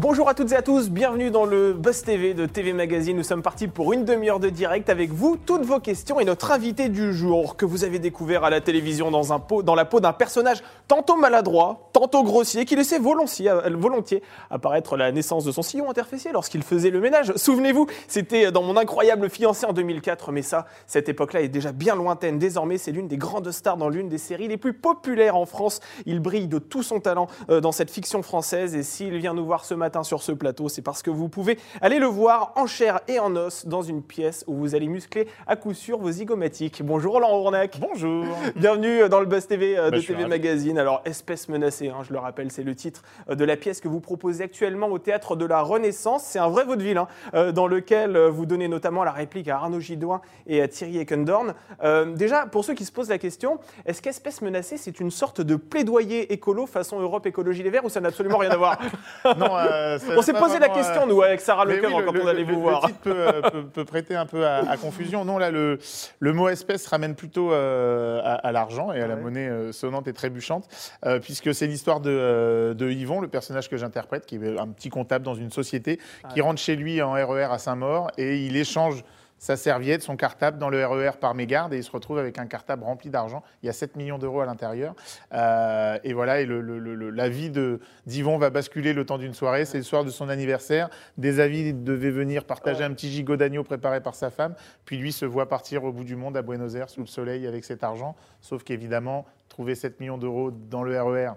Bonjour à toutes et à tous, bienvenue dans le Buzz TV de TV Magazine. Nous sommes partis pour une demi-heure de direct avec vous, toutes vos questions et notre invité du jour que vous avez découvert à la télévision dans, un pot, dans la peau d'un personnage tantôt maladroit, tantôt grossier, qui laissait volontiers, euh, apparaître la naissance de son sillon interfessier lorsqu'il faisait le ménage. Souvenez-vous, c'était dans mon incroyable fiancé en 2004, mais ça, cette époque-là est déjà bien lointaine. Désormais, c'est l'une des grandes stars dans l'une des séries les plus populaires en France. Il brille de tout son talent euh, dans cette fiction française et s'il vient nous voir ce matin, sur ce plateau, c'est parce que vous pouvez aller le voir en chair et en os dans une pièce où vous allez muscler à coup sûr vos zygomatiques. Bonjour Roland Rournac. Bonjour. Bienvenue dans le Buzz TV euh, Bah, de suis TV. Magazine. Alors, Espèce menacée, hein, je le rappelle, c'est le titre euh, de la pièce que vous proposez actuellement au théâtre de la Renaissance. C'est un vrai vaudeville hein, euh, dans lequel vous donnez notamment la réplique à Arnaud Gidouin et à Thierry Eckendorn. Euh, déjà, pour ceux qui se posent la question, est-ce qu'Espèce menacée, c'est une sorte de plaidoyer écolo façon Europe Écologie Les Verts ou ça n'a absolument rien à voir? Non, euh, ça On s'est posé la question, euh, nous, avec Sarah Lecoeur, oui, quand le- on allait le- vous le voir. titre peut, euh, peut- peut prêter un peu à, à confusion. Non, là, le, le mot espèce ramène plutôt euh, à, à l'argent et à la monnaie euh, sonnante et trébuchante, euh, puisque c'est l'histoire de, euh, de Yvon, le personnage que j'interprète, qui est un petit comptable dans une société, qui Ouais. rentre chez lui en RER à Saint-Maur et il échange sa serviette, son cartable dans le RER par mégarde et il se retrouve avec un cartable rempli d'argent. Il y a 7 millions d'euros à l'intérieur. Euh, et voilà, et le- le- le- le- la vie de- d'Yvon va basculer le temps d'une soirée. C'est le soir de son anniversaire. Des avis devaient venir partager Ouais. un petit gigot d'agneau préparé par sa femme. Puis lui se voit partir au bout du monde à Buenos Aires sous le soleil avec cet argent. Sauf qu'évidemment, trouver 7 millions d'euros dans le RER,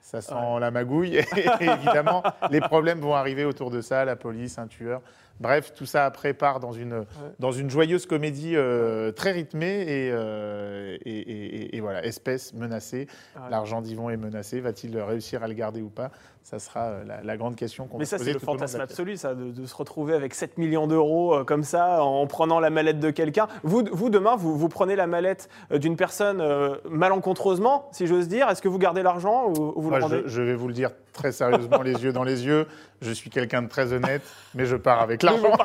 ça sent la magouille. Et évidemment, les problèmes vont arriver autour de ça, la police, un tueur. Bref, tout ça après part dans une, dans une joyeuse comédie euh, très rythmée et, euh, et, et- et- et voilà, espèce menacée. Ouais. L'argent d'Yvon est menacé. Va-t-il réussir à le garder ou pas? Ça sera euh, la, la grande question qu'on Mais va se ça, poser c'est le fantasme absolu, ça, de, de se retrouver avec 7 millions d'euros euh, comme ça, en prenant la mallette de quelqu'un. Vous, vous, demain, vous, vous prenez la mallette euh, d'une personne euh, malencontreusement, si j'ose dire. Est-ce que vous gardez l'argent ou, ou vous Moi, le rendez je, je vais vous le dire très sérieusement, les yeux dans les yeux. Je suis quelqu'un de très honnête, mais je pars avec l'argent.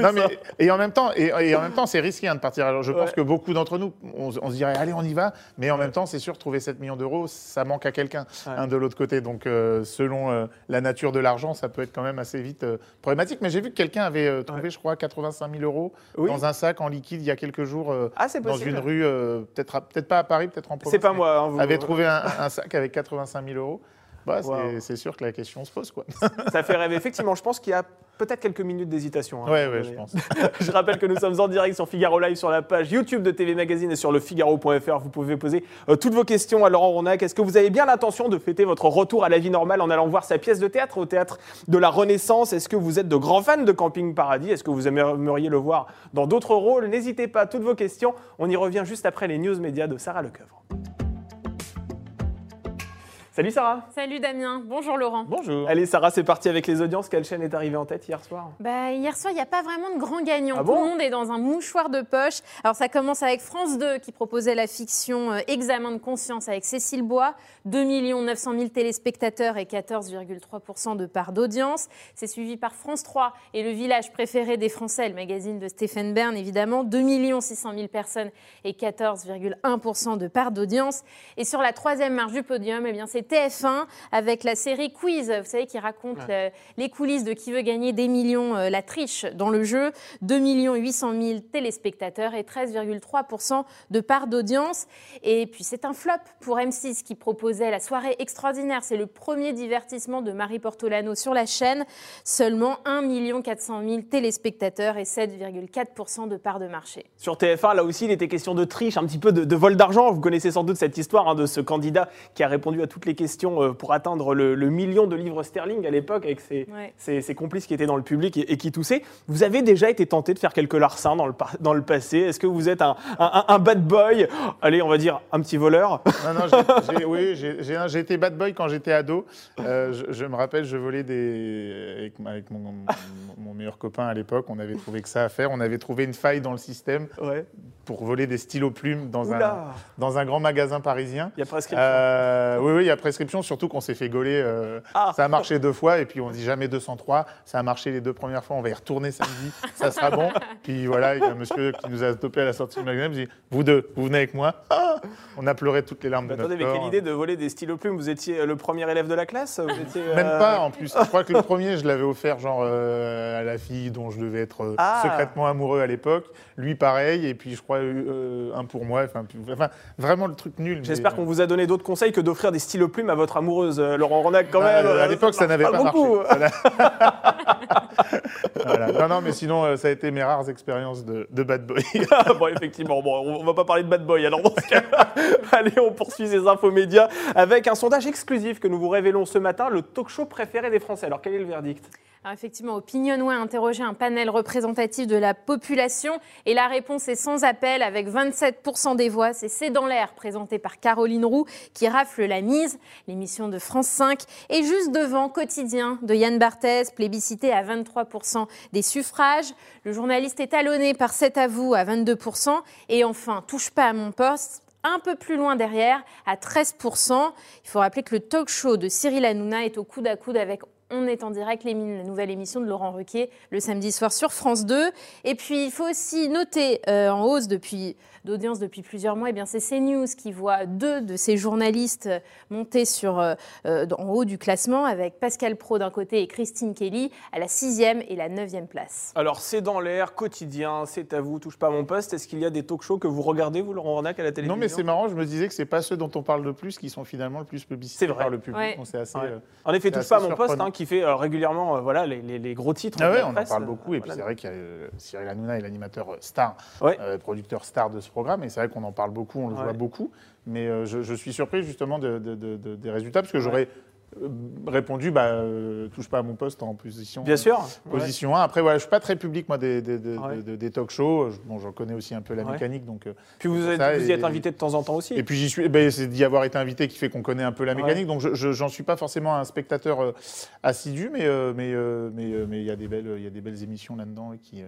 Non, ça. mais, et en même temps, et, et en même temps, c'est risqué hein, de partir. Alors, je pense que beaucoup d'entre nous, on, se- on se dirait, allez, on y va. Mais en même temps, c'est sûr, trouver 7 millions d'euros, ça manque à quelqu'un Ouais. hein, de l'autre côté. Donc, euh, selon euh, la nature de l'argent, ça peut être quand même assez vite euh, problématique. Mais j'ai vu que quelqu'un avait euh, trouvé, je crois, 85 000 euros Oui. dans un sac en liquide il y a quelques jours euh, Ah, dans une rue, euh, peut-être peut-être pas à Paris, peut-être en province. C'est pas moi. hein, vous- Avait trouvé un, un sac avec 85 000 euros. Bah, c'est- Wow. sûr que la question se pose, quoi. Ça fait rêver. Effectivement, je pense qu'il y a peut-être quelques minutes d'hésitation. hein, Ouais, ouais, je pense. Je rappelle que nous sommes en direct sur Figaro Live sur la page YouTube de TV Magazine et sur le Figaro.fr. Vous pouvez poser euh, toutes vos questions à Laurent Ronac. Est-ce que vous avez bien l'intention de fêter votre retour à la vie normale en allant voir sa pièce de théâtre au théâtre de la Renaissance? Est-ce que vous êtes de grands fans de Camping Paradis? Est-ce que vous aimeriez le voir dans d'autres rôles? N'hésitez pas, toutes vos questions. On y revient juste après les news médias de Sarah Lecoeuvre. Salut Sarah Salut Damien, bonjour Laurent. Bonjour. Allez Sarah, c'est parti avec les audiences. Quelle chaîne est arrivée en tête hier soir? Bah, hier soir, il n'y a pas vraiment de grand gagnant. Ah Tout bon? le monde est dans un mouchoir de poche. Alors, ça commence avec France 2 qui proposait la fiction euh, Examen de conscience avec Cécile Bois. 2 900 000 téléspectateurs et 14,3% de part d'audience. C'est suivi par France 3 et le village préféré des Français, le magazine de Stéphane Bern, évidemment. 2 600 000 personnes et 14,1% de part d'audience. Et sur la troisième marche du podium, eh bien, c'est TF1 avec la série Quiz, vous savez, qui raconte les coulisses de qui veut gagner des millions, euh, la triche dans le jeu. 2 800 000 téléspectateurs et 13,3% de part d'audience. Et puis c'est un flop pour M6 qui proposait la soirée extraordinaire. C'est le premier divertissement de Marie Portolano sur la chaîne. Seulement 1 400 000 téléspectateurs et 7,4% de part de marché. Sur TF1, là aussi, il était question de triche, un petit peu de, de vol d'argent. Vous connaissez sans doute cette histoire hein, de ce candidat qui a répondu à toutes les questions euh, pour atteindre le, le million de livres sterling à l'époque avec ses, Ouais. ses- ses complices qui étaient dans le public et, et qui toussaient. Vous avez déjà été tenté de faire quelques larcins dans le, par- dans le passé Est-ce que vous êtes un, un- un bad boy? Allez, on va dire un petit voleur. Non, non, j'ai- j'ai- oui, j'ai j'ai- j'ai été bad boy quand j'étais ado. Euh, je, je me rappelle, je volais des. Avec, mon, mon- mon meilleur copain à l'époque, on avait trouvé que ça à faire. On avait trouvé une faille dans le système Ouais. pour voler des stylos plumes dans, un, dans un grand magasin parisien. il y a presque. Euh, oui, oui, il y a prescription, surtout qu'on s'est fait gauler. euh, Ah. Ça a marché deux fois, et puis on dit jamais 203. Ça a marché les deux premières fois, on va y retourner samedi, ça sera bon. Puis voilà, il y a un monsieur qui nous a stoppé à la sortie du magasin, il me dit Vous deux, vous venez avec moi Ah on a pleuré toutes les larmes de attendez, notre mais corps. quelle idée de voler des stylos plumes Vous étiez le premier élève de la classe Vous étiez, Même euh, pas en plus. Je crois que le premier, je l'avais offert genre euh, à la fille dont je devais être euh, Ah. secrètement amoureux à l'époque. Lui pareil, et puis je crois euh, un pour moi. Enfin, vraiment le truc nul. J'espère mais, qu'on vous a donné d'autres conseils que d'offrir des stylos plumes à votre amoureuse, Laurent Ronac, quand euh, même. à l'époque, ça marche n'avait pas, marché. Voilà. Voilà. Non, non, mais sinon, ça a été mes rares expériences de, de bad boy. bon, effectivement, bon, on on va pas parler de bad boy. Alors, dans ce cas, allez, on poursuit ces infos médias avec un sondage exclusif que nous vous révélons ce matin, le talk show préféré des Français. Alors, quel est le verdict? Alors effectivement, Opinionway a interrogé un panel représentatif de la population et la réponse est sans appel avec 27% des voix. C'est C'est dans l'air présenté par Caroline Roux qui rafle la mise, l'émission de France 5 et juste devant Quotidien de Yann Barthès, plébiscité à 23% des suffrages. Le journaliste est talonné par C'est à vous à 22% et enfin Touche pas à mon poste un peu plus loin derrière, à 13%. Il faut rappeler que le talk show de Cyril Hanouna est au coude à coude avec On est en direct, l'émi- la nouvelle émission de Laurent Ruquier, le samedi soir sur France 2. Et puis, il faut aussi noter, euh, en hausse depuis d'audience depuis plusieurs mois, eh bien c'est CNews qui voit deux de ses journalistes monter sur, euh, euh, en haut du classement, avec Pascal Pro d'un côté et Christine Kelly à la sixième et la neuvième place. Alors, c'est dans l'air, quotidien, c'est à vous, touche pas à mon poste. Est-ce qu'il y a des talk shows que vous regardez, vous, Laurent Ronac, à la télévision? Non, mais c'est marrant, je me disais que c'est pas ceux dont on parle le plus qui sont finalement le plus publicités C'est vrai. par le public. Ouais. C'est assez. Ouais. euh, En effet, touche pas à mon poste, hein, qui fait euh, régulièrement euh, voilà, les, les- les gros titres. Ah de ouais, la on en presse. parle beaucoup. Et puis Voilà. c'est vrai qu'il y a euh, Cyril Hanouna est l'animateur euh, star, Ouais. euh, producteur star de ce programme. Et c'est vrai qu'on en parle beaucoup, on le Ouais. voit beaucoup. Mais euh, je, je suis surpris justement de- de- de- de- des résultats parce que j'aurais euh, répondu bah, euh, touche pas à mon poste en position. Bien sûr. Ouais. Position 1. Après, voilà, je suis pas très public, moi, des, des- des- Ouais. des talk shows. Bon, j'en connais aussi un peu la Ouais. mécanique. Donc, euh, Puis vous, êtes, vous y et- êtes invité de temps en temps aussi. Et puis j'y suis, ben, c'est d'y avoir été invité qui fait qu'on connaît un peu la mécanique. Donc je- je- suis pas forcément un spectateur euh, assidu, mais euh, mais euh, mais euh, mais il y a des belles il y a des belles émissions là-dedans qui euh,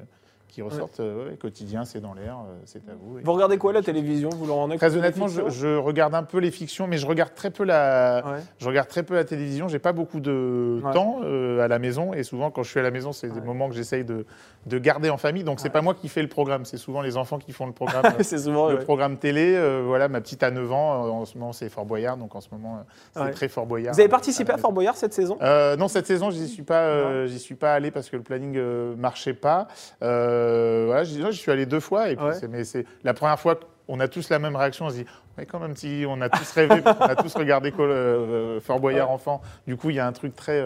qui ressortent. euh, ouais, quotidien, c'est dans l'air, euh, c'est à vous. Vous regardez quoi à la télévision Vous Ronac Très honnêtement, je, regarde un peu les fictions, mais je regarde très peu la, je regarde très peu la télévision. J'ai pas beaucoup de temps euh, à la maison, et souvent quand je suis à la maison, c'est des moments que j'essaye de, de garder en famille. Donc c'est pas moi qui fais le programme, c'est souvent les enfants qui font le programme. c'est souvent. le programme télé. voilà, ma petite a 9 ans. en ce moment, c'est Fort Boyard. Donc en ce moment, c'est très Fort Boyard. Vous avez participé à Fort Boyard cette saison? Euh, non, cette saison, j'y suis pas, euh, j'y suis pas allé parce que le planning euh, marchait pas. Euh, voilà, j'y suis allé deux fois et puis Ouais. mais c'est la première fois qu'on a tous la même réaction. On se dit, ouais, quand même, petit, on a tous rêvé, qu'on a tous regardé euh, Fort Boyard Ouais. enfant. Du coup, il y a un truc très,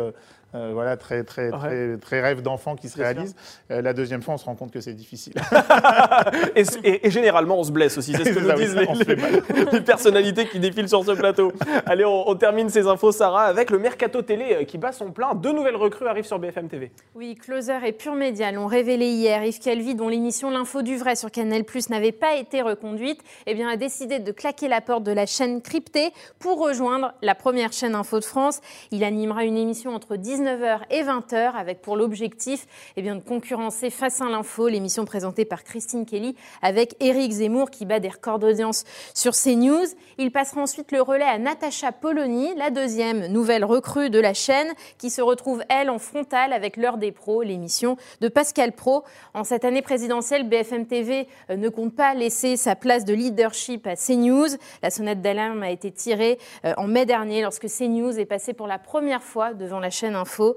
euh, voilà, très, très, Ouais. très, très rêve d'enfant qui se réalise. Euh, la deuxième fois, on se rend compte que c'est difficile. et, et- et généralement, on se blesse aussi. C'est ce que nous disent les, on se fait mal. les- les personnalités qui défilent sur ce plateau. Allez, on, on termine ces infos, Sarah, avec le Mercato Télé euh, qui bat son plein. Deux nouvelles recrues arrivent sur BFM TV. Oui, Closer et Pure Média l'ont révélé hier. Yves Calvi, dont l'émission L'info du vrai sur Canal Plus n'avait pas été reconduite, eh bien, a décidé de claquer la porte de la chaîne cryptée pour rejoindre la première chaîne Info de France. Il animera une émission entre 19h et 20h avec pour l'objectif eh bien, de concurrencer Face à l'info, l'émission présentée par Christine Kelly avec Éric Zemmour qui bat des records d'audience sur CNews. Il passera ensuite le relais à Natacha Polony, la deuxième nouvelle recrue de la chaîne qui se retrouve, elle, en frontale avec l'heure des pros, l'émission de Pascal Pro. En cette année présidentielle, BFM TV euh, ne compte pas laisser sa place de leadership à CNews. La sonnette d'alarme a été tirée euh, en mai dernier lorsque CNews est passé pour la première fois devant la chaîne Info. Euh,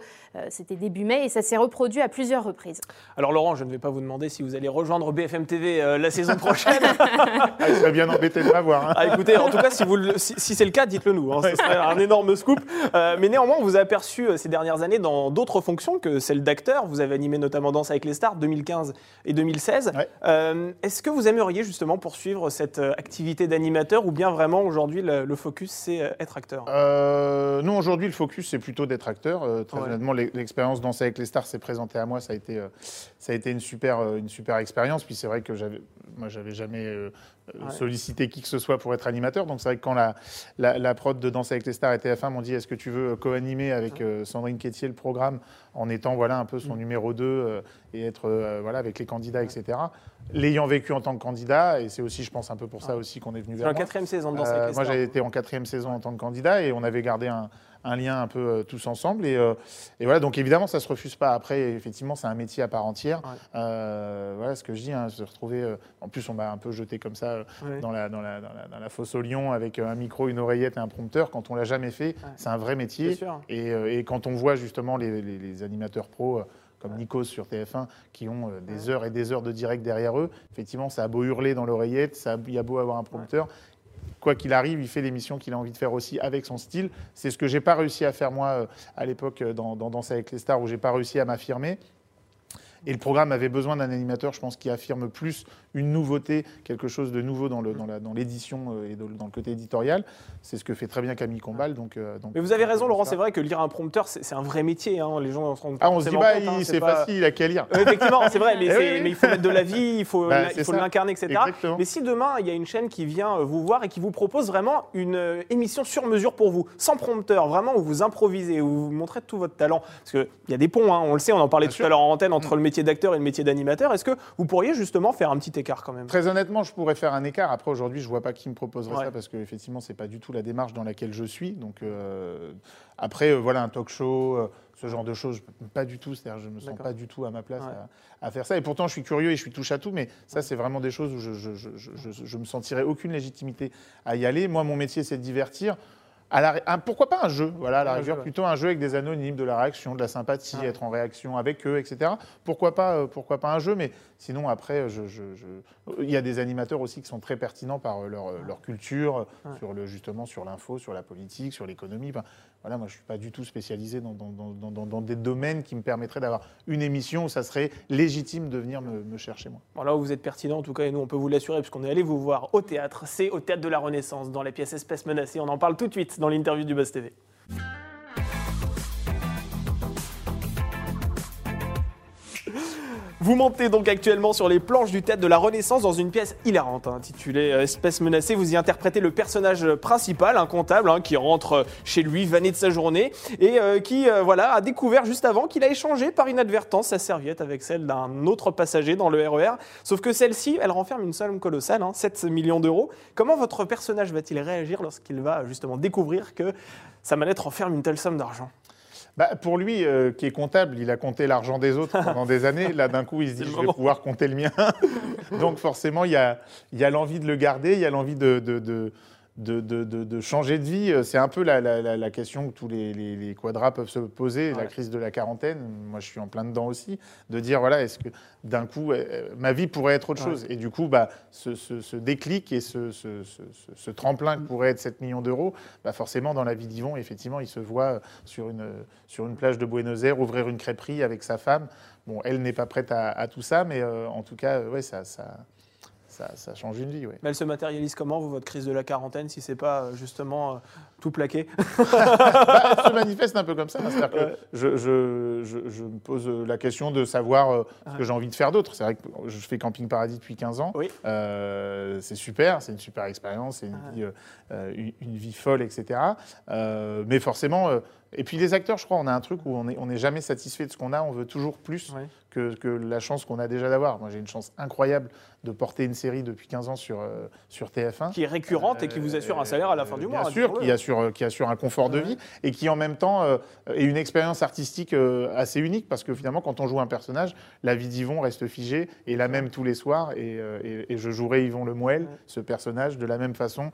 C'était début mai et ça s'est reproduit à plusieurs reprises. Alors, Laurent, je ne vais pas vous demander si vous allez rejoindre BFM TV euh, la saison prochaine. Ah, il serait bien embêté de m'avoir. hein. Ah, écoutez, en tout cas, si, c'est le cas, dites-le nous. hein, ce serait un énorme scoop. Euh, mais néanmoins, on vous a aperçu euh, ces dernières années dans d'autres fonctions que celle d'acteur. Vous avez animé notamment Danse avec les stars 2015 et 2016. Ouais. Euh, Est-ce que vous aimeriez justement poursuivre cette euh, activité d'animateur ou bien vraiment aujourd'hui le, le focus c'est euh, être acteur? Euh, nous, aujourd'hui, le focus, c'est plutôt d'être acteur. Euh, très Ouais. honnêtement, l'e- l'expérience Danser avec les stars s'est présentée à moi. Ça a été, euh, ça a été une super, euh, une super expérience. Puis c'est vrai que moi, j'avais jamais euh, Ouais. sollicité qui que ce soit pour être animateur. Donc c'est vrai que quand la, la, la prod de Danser avec les stars et TF1 m'ont dit est-ce que tu veux co-animer avec euh, Sandrine Quétier le programme en étant voilà un peu son Mm. numéro 2 euh, et être euh, voilà avec les candidats, etc. L'ayant vécu en tant que candidat, et c'est aussi, je pense, un peu pour ça aussi qu'on est venu vers la moi. quatrième saison de Danse Euh, avec les moi, stars. j'ai été en quatrième saison en tant que candidat et on avait gardé un, un lien un peu euh, tous ensemble. Et, euh, et voilà, donc évidemment, ça se refuse pas. Après, effectivement, c'est un métier à part entière. Ouais. Euh, voilà ce que je dis, hein, se retrouver. euh, en plus, on m'a un peu jeté comme ça euh, dans, la, dans, la, dans, la, fosse au lion avec un micro, une oreillette et un prompteur. Quand on l'a jamais fait, c'est un vrai métier. Et, et, quand on voit justement les, les, animateurs pros comme Nikos sur TF1, qui ont des heures et des heures de direct derrière eux. Effectivement, ça a beau hurler dans l'oreillette, ça il y a beau avoir un prompteur quoi qu'il arrive, il fait l'émission qu'il a envie de faire aussi avec son style. C'est ce que j'ai pas réussi à faire moi euh, à l'époque euh, dans, dans Danse avec les stars, où j'ai pas réussi à m'affirmer. Et le programme avait besoin d'un animateur, je pense, qui affirme plus une nouveauté, quelque chose de nouveau dans, l'édition dans euh, et dans le côté éditorial. C'est ce que fait très bien Camille Combal. Donc, euh, donc Mais vous avez raison, Laurent, c'est vrai que lire un prompteur, c'est un vrai métier. Hein. Les gens se Ah, on se dit, bah, hein, c'est facile, il a qu'à lire. effectivement, c'est vrai, eh mais, il faut mettre de la vie, il faut bah, l'incarner, etc. Mais si demain, il y a une chaîne qui vient euh, vous voir et qui vous propose vraiment une émission sur mesure pour vous, sans prompteur, vraiment où vous improvisez, où vous montrez tout votre talent, parce qu'il y a des ponts, hein, on le sait, on en parlait tout à l'heure en antenne, entre mm. le métier d'acteur et le métier d'animateur, est-ce que vous pourriez justement faire un petit écart quand même? Très honnêtement, je pourrais faire un écart. Après, aujourd'hui, je vois pas qui me proposerait ça parce qu'effectivement, c'est pas du tout la démarche dans laquelle je suis. Donc, euh, après, euh, voilà, un talk show, euh, ce genre de choses, pas du tout. C'est-à-dire, je me sens pas du tout à ma place à, faire ça. Et pourtant, je suis curieux et je suis touche à tout. Mais ça, c'est vraiment des choses où je, je, je, je, me sentirais aucune légitimité à y aller. Moi, mon métier, c'est de divertir pourquoi pas un jeu Voilà, à la rigueur, plutôt un jeu avec des anonymes, de la réaction, de la sympathie, être en réaction avec eux, etc. Pourquoi pas, euh, pourquoi pas un jeu Mais sinon, après, je, il y a des animateurs aussi qui sont très pertinents par euh, leur, leur culture, sur le, justement sur l'info, sur la politique, sur l'économie. Voilà, moi, je suis pas du tout spécialisé dans, des domaines qui me permettraient d'avoir une émission où ça serait légitime de venir me, chercher moi. Bon, là où vous êtes pertinent, en tout cas, et nous, on peut vous l'assurer, puisqu'on est allé vous voir au théâtre. C'est au théâtre de la Renaissance, dans la pièce Espèce menacée. On en parle tout de suite dans l'interview du Buzz TV. Vous montez donc actuellement sur les planches du théâtre de la Renaissance dans une pièce hilarante hein, intitulée euh, Espèce menacée. Vous y interprétez le personnage principal, un comptable hein, qui rentre chez lui vanné de sa journée et euh, qui euh, voilà a découvert juste avant qu'il a échangé par inadvertance sa serviette avec celle d'un autre passager dans le RER. E Sauf que celle-ci, elle renferme une somme colossale, 7 hein, millions d'euros. Comment votre personnage va-t-il réagir lorsqu'il va justement découvrir que sa mallette renferme une telle somme d'argent? Bah, pour lui, euh, qui est comptable, il a compté l'argent des autres pendant des années. Là, d'un coup, il se dit, je vais pouvoir compter le mien. Donc, forcément, il y a, il y a l'envie de le garder, il y a l'envie de, de, de de, de, de, changer de vie. C'est un peu la, la, la, question que tous les, les, les, quadras peuvent se poser, la crise de la quarantaine. Moi, je suis en plein dedans aussi. De dire, voilà, est-ce que d'un coup, euh, ma vie pourrait être autre chose? Et du coup, bah, ce, ce, ce déclic et ce, ce, tremplin que pourrait être 7 millions d'euros, bah, forcément, dans la vie d'Yvon, effectivement, il se voit sur une, sur une plage de Buenos Aires ouvrir une crêperie avec sa femme. Bon, elle n'est pas prête à, à, tout ça, mais euh, en tout cas, ouais, ça, ça, ça, change une vie. Oui. Mais elle se matérialise comment, vous, votre crise de la quarantaine, si c'est pas euh, justement euh, tout plaqué bah, Elle se manifeste un peu comme ça. C'est-à-dire que je, je, je, me pose la question de savoir euh, ce que j'ai envie de faire d'autre. C'est vrai que je fais Camping Paradis depuis 15 ans. Oui. c'est super, c'est une super expérience, c'est une, vie, une, vie folle, etc. mais forcément et puis les acteurs, je crois, on a un truc où on n'est on est jamais satisfait de ce qu'on a, on veut toujours plus que, que, la chance qu'on a déjà d'avoir. Moi, j'ai une chance incroyable de porter une série depuis 15 ans sur, euh, sur TF1. Qui est récurrente et qui vous assure un salaire à la fin du mois. Bien sûr, qui assure, qui assure un confort de vie et qui en même temps euh, est une expérience artistique euh, assez unique parce que finalement, quand on joue un personnage, la vie d'Yvon reste figée et la même tous les soirs. Et, et, je jouerai Yvon Le Mouel, ce personnage, de la même façon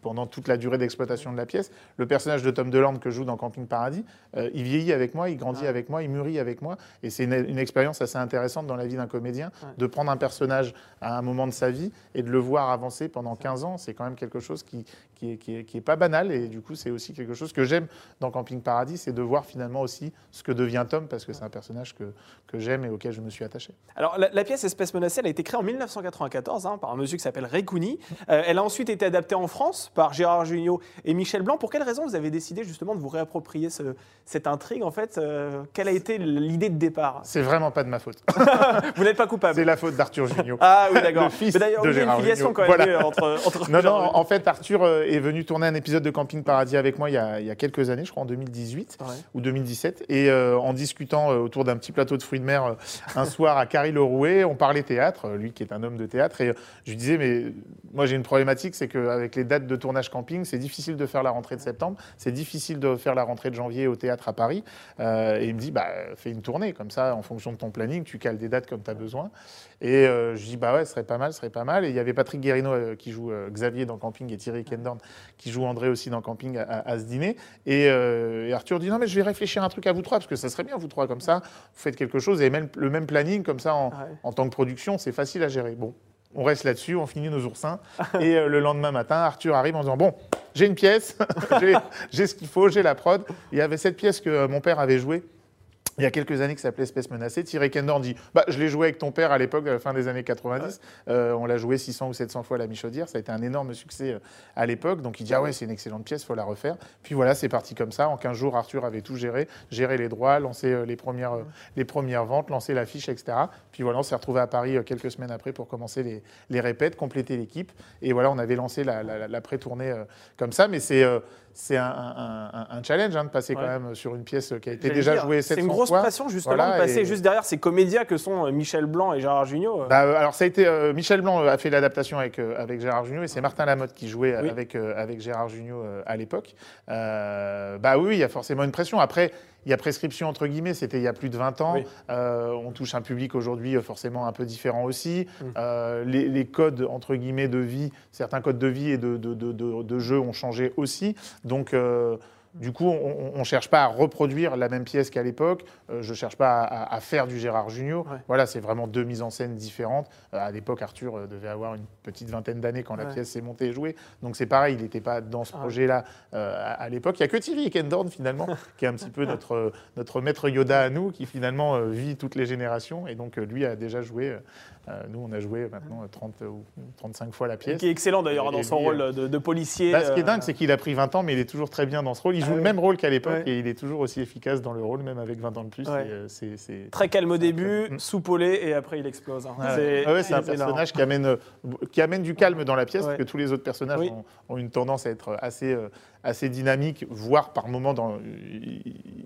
pendant toute la durée d'exploitation de la pièce. Le personnage de Tom Delande que je joue dans Camping Paradis, il vieillit avec moi, il grandit avec moi, il mûrit avec moi. Et c'est une, une, expérience assez intéressante dans la vie d'un comédien de prendre un personnage à un moment de sa vie et de le voir avancer pendant 15 ans, c'est quand même quelque chose qui, qui, est, qui, est, pas banal. Et du coup, c'est aussi quelque chose que j'aime dans Camping Paradis, c'est de voir finalement aussi ce que devient Tom, parce que c'est un personnage que, que j'aime et auquel je me suis attaché. Alors, la, pièce Espèce menacée, elle a été créée en 1994 hein, par un monsieur qui s'appelle Cooney. Euh, elle a ensuite été adaptée en France par Gérard Jugnot et Michel Blanc. Pour quelle raison vous avez décidé justement de vous réapproprier ce, cette intrigue En fait, euh, quelle a été l'idée de départ? C'est vraiment pas de ma faute. vous n'êtes pas coupable C'est la faute d'Arthur ah oui, d'accord. D'ailleurs, il y a une filiation quand même entre, entre, Non, non, en fait, Arthur euh, est venu tourner un épisode de Camping Paradis avec moi il y a, il y a quelques années, je crois en 2018 ou 2017. Et euh, en discutant euh, autour d'un petit plateau de fruits de mer un soir à Carry-le-Rouet, on parlait théâtre, lui qui est un homme de théâtre. Et je lui disais, mais moi j'ai une problématique, c'est qu'avec les dates de tournage camping, c'est difficile de faire la rentrée de septembre, c'est difficile de faire la rentrée de janvier au théâtre à Paris. Euh, et il me dit, bah, fais une tournée, comme ça, en fonction de ton planning, tu cales des dates comme tu as besoin. Et euh, je dis, bah ouais, ce serait pas mal, ce serait pas mal. Et il y avait Patrick Guérino euh, qui joue euh, Xavier dans Camping et Thierry Kendorn qui joue André aussi dans Camping à, ce dîner. Et, et Arthur dit, non, mais je vais réfléchir un truc à vous trois, parce que ça serait bien, vous trois, comme ça, vous faites quelque chose et même le même planning, comme ça, en, Ouais. en tant que production, c'est facile à gérer. Bon. On reste là-dessus, on finit nos oursins. Et euh, le lendemain matin, Arthur arrive en disant Bon, j'ai une pièce, j'ai- j'ai ce qu'il faut, j'ai la prod. Il y avait cette pièce que euh, mon père avait jouée il y a quelques années qui s'appelait Espèce menacée. Thierry Kendorn dit bah, Je l'ai joué avec ton père à l'époque, à la fin des années 90. Euh, on l'a joué 600 ou 700 fois à la Michaudière. Ça a été un énorme succès euh, à l'époque. Donc il dit Ah ouais, c'est une excellente pièce, faut la refaire. Puis voilà, c'est parti comme ça. En 15 jours, Arthur avait tout géré géré les droits, lancé euh, les, premières, les premières ventes, lancé l'affiche, etc. Puis voilà, on s'est retrouvé à Paris quelques semaines après pour commencer les, les répètes, compléter l'équipe. Et voilà, on avait lancé la, la- la pré-tournée comme ça. Mais c'est. C'est un, un- un- un challenge hein, de passer Ouais. quand même sur une pièce qui a été déjà dire, jouée 700 C'est une grosse fois. pression justement Voilà, de passer et- juste derrière ces comédiens que sont euh, Michel Blanc et Gérard Jugnot. euh. Bah, euh, alors ça a été euh, Michel Blanc a fait l'adaptation avec euh, avec Gérard Jugnot et c'est Martin Lamotte qui jouait Oui. avec euh, avec Gérard Jugnot à l'époque. Bah oui, il y a forcément une pression. Après, il y a prescription entre guillemets. C'était il y a plus de 20 ans. Oui. Euh, on touche un public aujourd'hui euh, forcément un peu différent aussi. Mm. Euh, les, les codes entre guillemets de vie, certains codes de vie et de de, de, jeu ont changé aussi. Donc du coup, on ne cherche pas à reproduire la même pièce qu'à l'époque. Euh, je ne cherche pas à, faire du Gérard Jugnot. Ouais. Voilà, c'est vraiment deux mises en scène différentes. Euh, à l'époque, Arthur euh, devait avoir une petite vingtaine d'années quand la pièce s'est montée et jouée. Donc c'est pareil, il n'était pas dans ce Ah projet-là euh, à, à l'époque. Il n'y a que Thierry Ekendorn, finalement, qui est un petit peu notre, notre maître Yoda à nous, qui finalement vit toutes les générations. Et donc lui a déjà joué. nous, on a joué maintenant euh, 30 ou 35 fois la pièce. Qui est excellent d'ailleurs Et dans son lui, rôle de, de policier. Bah, ce qui est dingue, c'est qu'il a pris 20 ans, mais il est toujours très bien dans ce rôle. Il joue Ah le oui. même rôle qu'à l'époque Ouais. et il est toujours aussi efficace dans le rôle, même avec 20 ans de plus. Ouais. Et, euh, c'est- Très calme au début, Mm. soupolé et après il explose. hein. Ouais, C'est un personnage qui amène, euh, qui amène du calme dans la pièce, Ouais. parce que tous les autres personnages Oui. ont, ont une tendance à être assez, euh, assez dynamiques, voire par moments dans,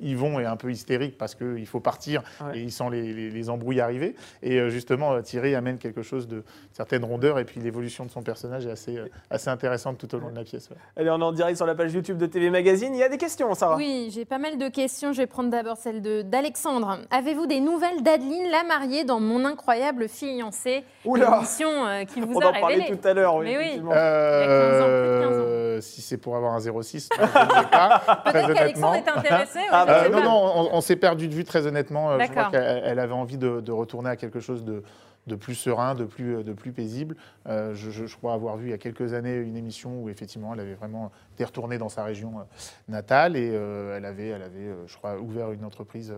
ils vont et un peu hystériques parce qu'il faut partir Ouais. et ils sentent les, les- les embrouilles arriver. Et euh, justement, euh, Thierry amène quelque chose de certaine rondeur et puis l'évolution de son personnage est assez, euh, assez intéressante tout au long de la pièce. ouais. Allez, on est en direct sur la page YouTube de TV Magazine. Il y a des questions, Sarah? Oui, j'ai pas mal de questions. Je vais prendre d'abord celle de- d'Alexandre. Avez-vous des nouvelles d'Adeline, la mariée, dans Mon incroyable fiancé? Oula L'émission euh, qui vous On a en parlait tout à l'heure, oui, Mais oui. effectivement. Euh, 15 ans, plus de 15 Si c'est pour avoir un 06, non, je ne sais pas, très Peut-être qu'Alexandre honnêtement. est intéressé. ouais, Ah, bah, non, pas. non, on, on s'est perdu de vue très honnêtement. Euh, Je crois qu'elle elle avait envie de, de retourner à quelque chose de, de plus serein, de plus, de plus paisible. Euh, je, je- je crois avoir vu il y a quelques années une émission où effectivement elle avait vraiment retournée dans sa région euh, natale et euh, elle avait, elle avait euh, je crois, ouvert une entreprise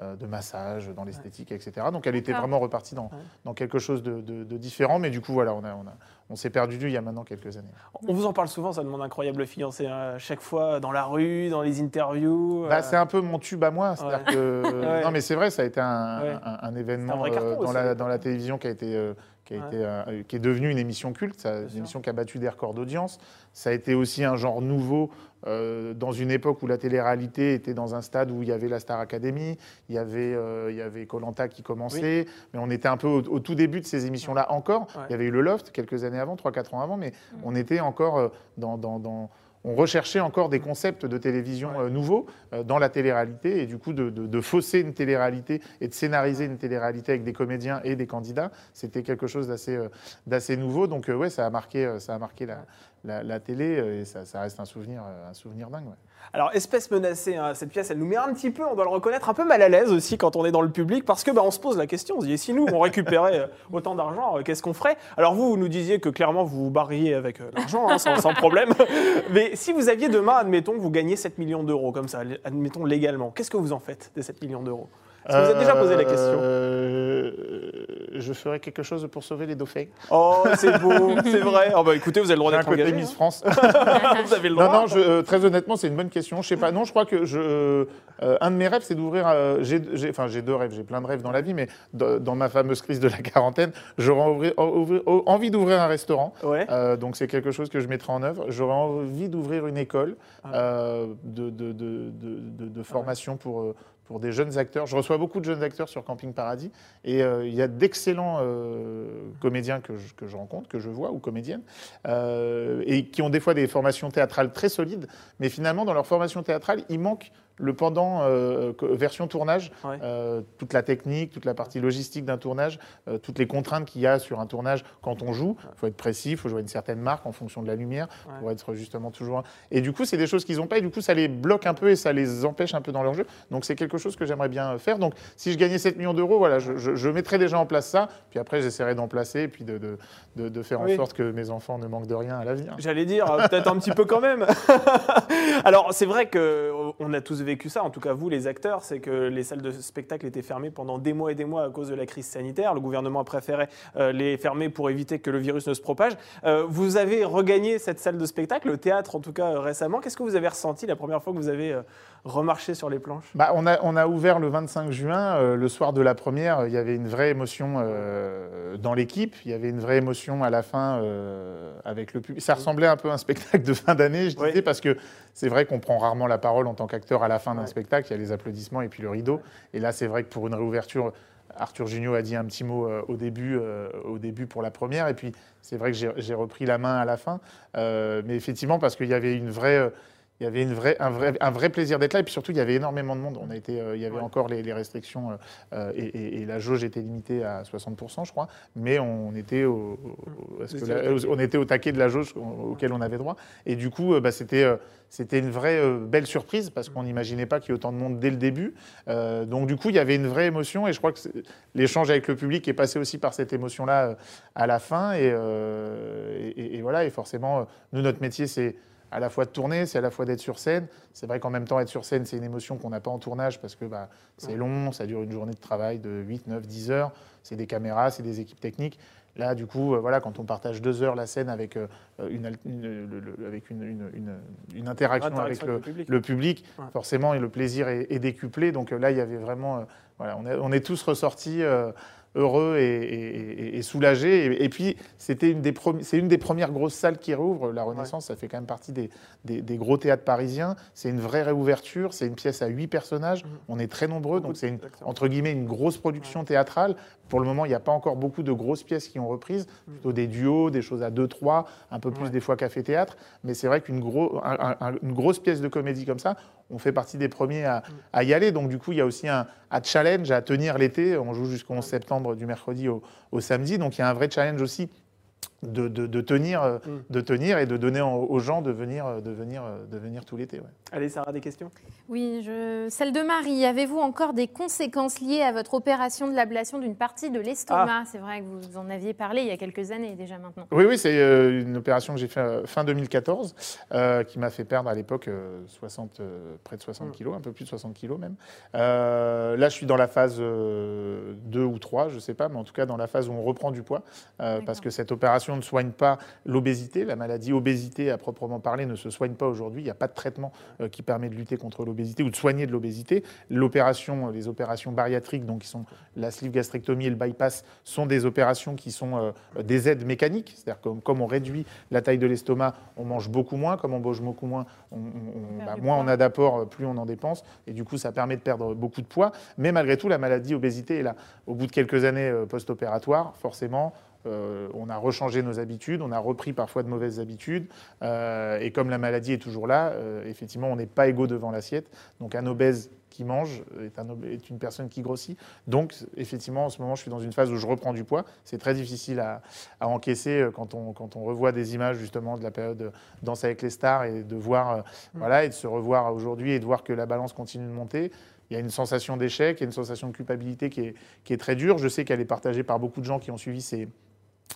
de massage dans l'esthétique, etc. Donc elle était D'accord. vraiment repartie dans, dans quelque chose de, de- de différent. Mais du coup, voilà, on, a, on, a- on s'est perdu vue il y a maintenant quelques années. On vous en parle souvent, ça demande incroyable fiancé. hein, chaque fois, dans la rue, dans les interviews. Bah, c'est un peu mon tube à moi. c'est-à-dire Ouais. que- Ouais. Non, mais c'est vrai, ça a été un, Ouais. un- un événement euh, la, dans la télévision qui a été. Euh, qui, a Ouais. été, euh, qui est devenue une émission culte, ça- une sûr. émission qui a battu des records d'audience. Ça a été aussi un genre nouveau euh, dans une époque où la télé-réalité était dans un stade où il y avait la Star Academy, il y avait euh, il y avait Colanta qui commençait, mais on était un peu au, au tout début de ces émissions-là encore. Ouais. Il y avait eu le Loft quelques années avant, 3-4 ans avant, mais on était encore euh, dans, dans- dans- on recherchait encore des concepts de télévision euh, nouveaux euh, dans la télé-réalité et du coup de, de- de fausser une télé-réalité et de scénariser une télé-réalité avec des comédiens et des candidats, c'était quelque chose d'assez euh, d'assez nouveau. Donc ouais, ça a marqué, ça a marqué la, la- la télé euh, et ça, ça reste un souvenir, euh, un souvenir dingue. ouais. Alors, espèce menacée, hein, cette pièce, elle nous met un petit peu, on doit le reconnaître, un peu mal à l'aise aussi quand on est dans le public, parce que bah, on se pose la question, on se dit, et si nous, on récupérait euh, autant d'argent, qu'est-ce qu'on ferait? Alors vous, vous nous disiez que clairement, vous vous barriez avec l'argent, hein, sans, sans problème. Mais si vous aviez demain, admettons, que vous gagnez 7 millions d'euros, comme ça, admettons légalement, qu'est-ce que vous en faites des 7 millions d'euros? Est-ce que vous avez déjà posé la question? Euh, Je ferai quelque chose pour sauver les dauphins. Oh, c'est beau, c'est vrai. Oh, bah écoutez, vous avez le droit d'être côté engagé. Miss. France. vous avez le droit. Non, non, je- euh, très honnêtement, c'est une bonne question. Je sais pas. Non, je crois que je, euh, un de mes rêves, c'est d'ouvrir. euh, j'ai, enfin, j'ai deux rêves. J'ai plein de rêves dans la vie, mais dans, dans ma fameuse crise de la quarantaine, j'aurais envie, ouvrir- envie d'ouvrir un restaurant. Ouais. Euh, donc c'est quelque chose que je mettrai en œuvre. J'aurais envie d'ouvrir une école Ah. euh, de, de, de, de- de- de formation pour, euh, pour des jeunes acteurs. Je reçois beaucoup de jeunes acteurs sur Camping Paradis et euh, il y a d'excellents euh, comédiens que je, que je rencontre, que je vois, ou comédiennes, euh, et qui ont des fois des formations théâtrales très solides, mais finalement, dans leur formation théâtrale, il manque le pendant euh, version tournage, Ouais. euh, toute la technique, toute la partie logistique d'un tournage, euh, toutes les contraintes qu'il y a sur un tournage quand on joue. Il faut être précis, il faut jouer une certaine marque en fonction de la lumière Ouais. pour être justement toujours. Et du coup, c'est des choses qu'ils n'ont pas et du coup, ça les bloque un peu et ça les empêche un peu dans leur jeu. Donc, c'est quelque chose que j'aimerais bien faire. Donc, si je gagnais 7 millions d'euros, voilà, je, je- je mettrais déjà en place ça. Puis après, j'essaierai d'en placer et puis de, de, de- de faire Oui. en sorte que mes enfants ne manquent de rien à l'avenir. J'allais dire, peut-être un petit peu quand même. Alors, c'est vrai qu'on a tous vécu ça, en tout cas vous, les acteurs, c'est que les salles de spectacle étaient fermées pendant des mois et des mois à cause de la crise sanitaire. Le gouvernement a préféré euh, les fermer pour éviter que le virus ne se propage. Euh, vous avez regagné cette salle de spectacle, le théâtre en tout cas euh, récemment. Qu'est-ce que vous avez ressenti la première fois que vous avez remarché sur les planches Bah, on, a, on a ouvert le 25 juin, euh, le soir de la première, il y avait une vraie émotion euh, dans l'équipe, il y avait une vraie émotion à la fin euh, avec le public. Ça ressemblait un peu à un spectacle de fin d'année, je disais, Oui. parce que c'est vrai qu'on prend rarement la parole en tant qu'acteur à la fin d'un Ouais. spectacle, il y a les applaudissements et puis le rideau. Et là, c'est vrai que pour une réouverture, Arthur Junio a dit un petit mot euh, au, début, euh, au début pour la première, et puis c'est vrai que j'ai- j'ai repris la main à la fin. Euh, mais effectivement, parce qu'il y avait une vraie... il y avait une vraie, un, vrai, un vrai plaisir d'être là, et puis surtout, il y avait énormément de monde. On a été, euh, il y avait Ouais. encore les, les restrictions, euh, euh, et, et- et la jauge était limitée à 60%, je crois, mais on était au, que la- on était au taquet de la jauge au- auquel on avait droit. Et du coup, bah, c'était c'était une vraie euh, belle surprise, parce qu'on n'imaginait pas qu'il y ait autant de monde dès le début. Euh, donc du coup, il y avait une vraie émotion, et je crois que l'échange avec le public est passé aussi par cette émotion-là euh, à la fin. Et, et- et voilà, et forcément, nous, notre métier, c'est à la fois de tourner, c'est à la fois d'être sur scène. C'est vrai qu'en même temps, être sur scène, c'est une émotion qu'on n'a pas en tournage parce que bah, c'est long, ça dure une journée de travail de 8, 9, 10 heures. C'est des caméras, c'est des équipes techniques. Là, du coup, euh, voilà, quand on partage deux heures la scène avec, euh, une, al- une- le- le- avec une, interaction, avec le, public. le public, Ouais. forcément, et le plaisir est, est décuplé. Donc euh, là, il y avait vraiment. euh, voilà, on, est, on est tous ressortis euh, heureux et, et- et- soulagés. Puis, c'était une des c'est une des premières grosses salles qui rouvre. La Renaissance, ça fait quand même partie des, des- des gros théâtres parisiens. C'est une vraie réouverture. C'est une pièce à huit personnages. Mhm. On est très nombreux. Beaucoup Donc, c'est entre guillemets une grosse production théâtrale. Pour le moment, il n'y a pas encore beaucoup de grosses pièces qui ont reprise. Plutôt des duos, des choses à deux, trois, un peu plus Mm. Ouais. des fois café-théâtre. Mais c'est vrai qu'une gros, un- un- une grosse pièce de comédie comme ça, on fait partie des premiers à, Mm. à y aller. Donc du coup, il y a aussi un, un challenge à tenir l'été. On joue jusqu'au 11 septembre du mercredi au, au samedi. Donc il y a un vrai challenge aussi de, de- de tenir, euh, Mm. de tenir et de donner en- aux gens de venir, euh, de venir, euh, de venir tout l'été. ouais. Allez, Sarah, des questions? Oui, je... celle de Marie. Avez-vous encore des conséquences liées à votre opération de l'ablation d'une partie de l'estomac? C'est vrai que vous en aviez parlé il y a quelques années déjà maintenant. Oui, oui, c'est euh, une opération que j'ai fait euh, fin 2014, euh, qui m'a fait perdre à l'époque euh, 60, euh, près de 60 Mm. kilos, un peu plus de 60 kilos même. Euh, là, je suis dans la phase 2 ou 3, je ne sais pas, mais en tout cas dans la phase où on reprend du poids, euh, parce que cette opération ne soigne pas l'obésité. La maladie obésité, à proprement parler, ne se soigne pas aujourd'hui. Il n'y a pas de traitement euh, qui permet de lutter contre l'obésité ou de soigner de l'obésité. L'opération, les opérations bariatriques, donc qui sont la sleeve gastrectomie et le bypass, sont des opérations qui sont euh, des aides mécaniques. C'est-à-dire que comme on réduit la taille de l'estomac, on mange beaucoup moins. Comme on mange beaucoup moins, on- on- on- perd bah, moins on a d'apport, euh, plus on en dépense. Et du coup, ça permet de perdre beaucoup de poids. Mais malgré tout, la maladie obésité est là. Au bout de quelques années post-opératoires, forcément, euh, on a rechangé nos habitudes, on a repris parfois de mauvaises habitudes. euh, et comme la maladie est toujours là, euh, effectivement, on n'est pas égaux devant l'assiette. Donc un obèse qui mange est, un ob- est une personne qui grossit. Donc effectivement, en ce moment, je suis dans une phase où je reprends du poids. C'est très difficile à, à encaisser quand on, quand on revoit des images justement de la période de Danse avec les stars et de voir, euh, voilà, et de se revoir aujourd'hui et de voir que la balance continue de monter. Il y a une sensation d'échec, il y a une sensation de culpabilité qui est, qui est très dure. Je sais qu'elle est partagée par beaucoup de gens qui ont suivi ces,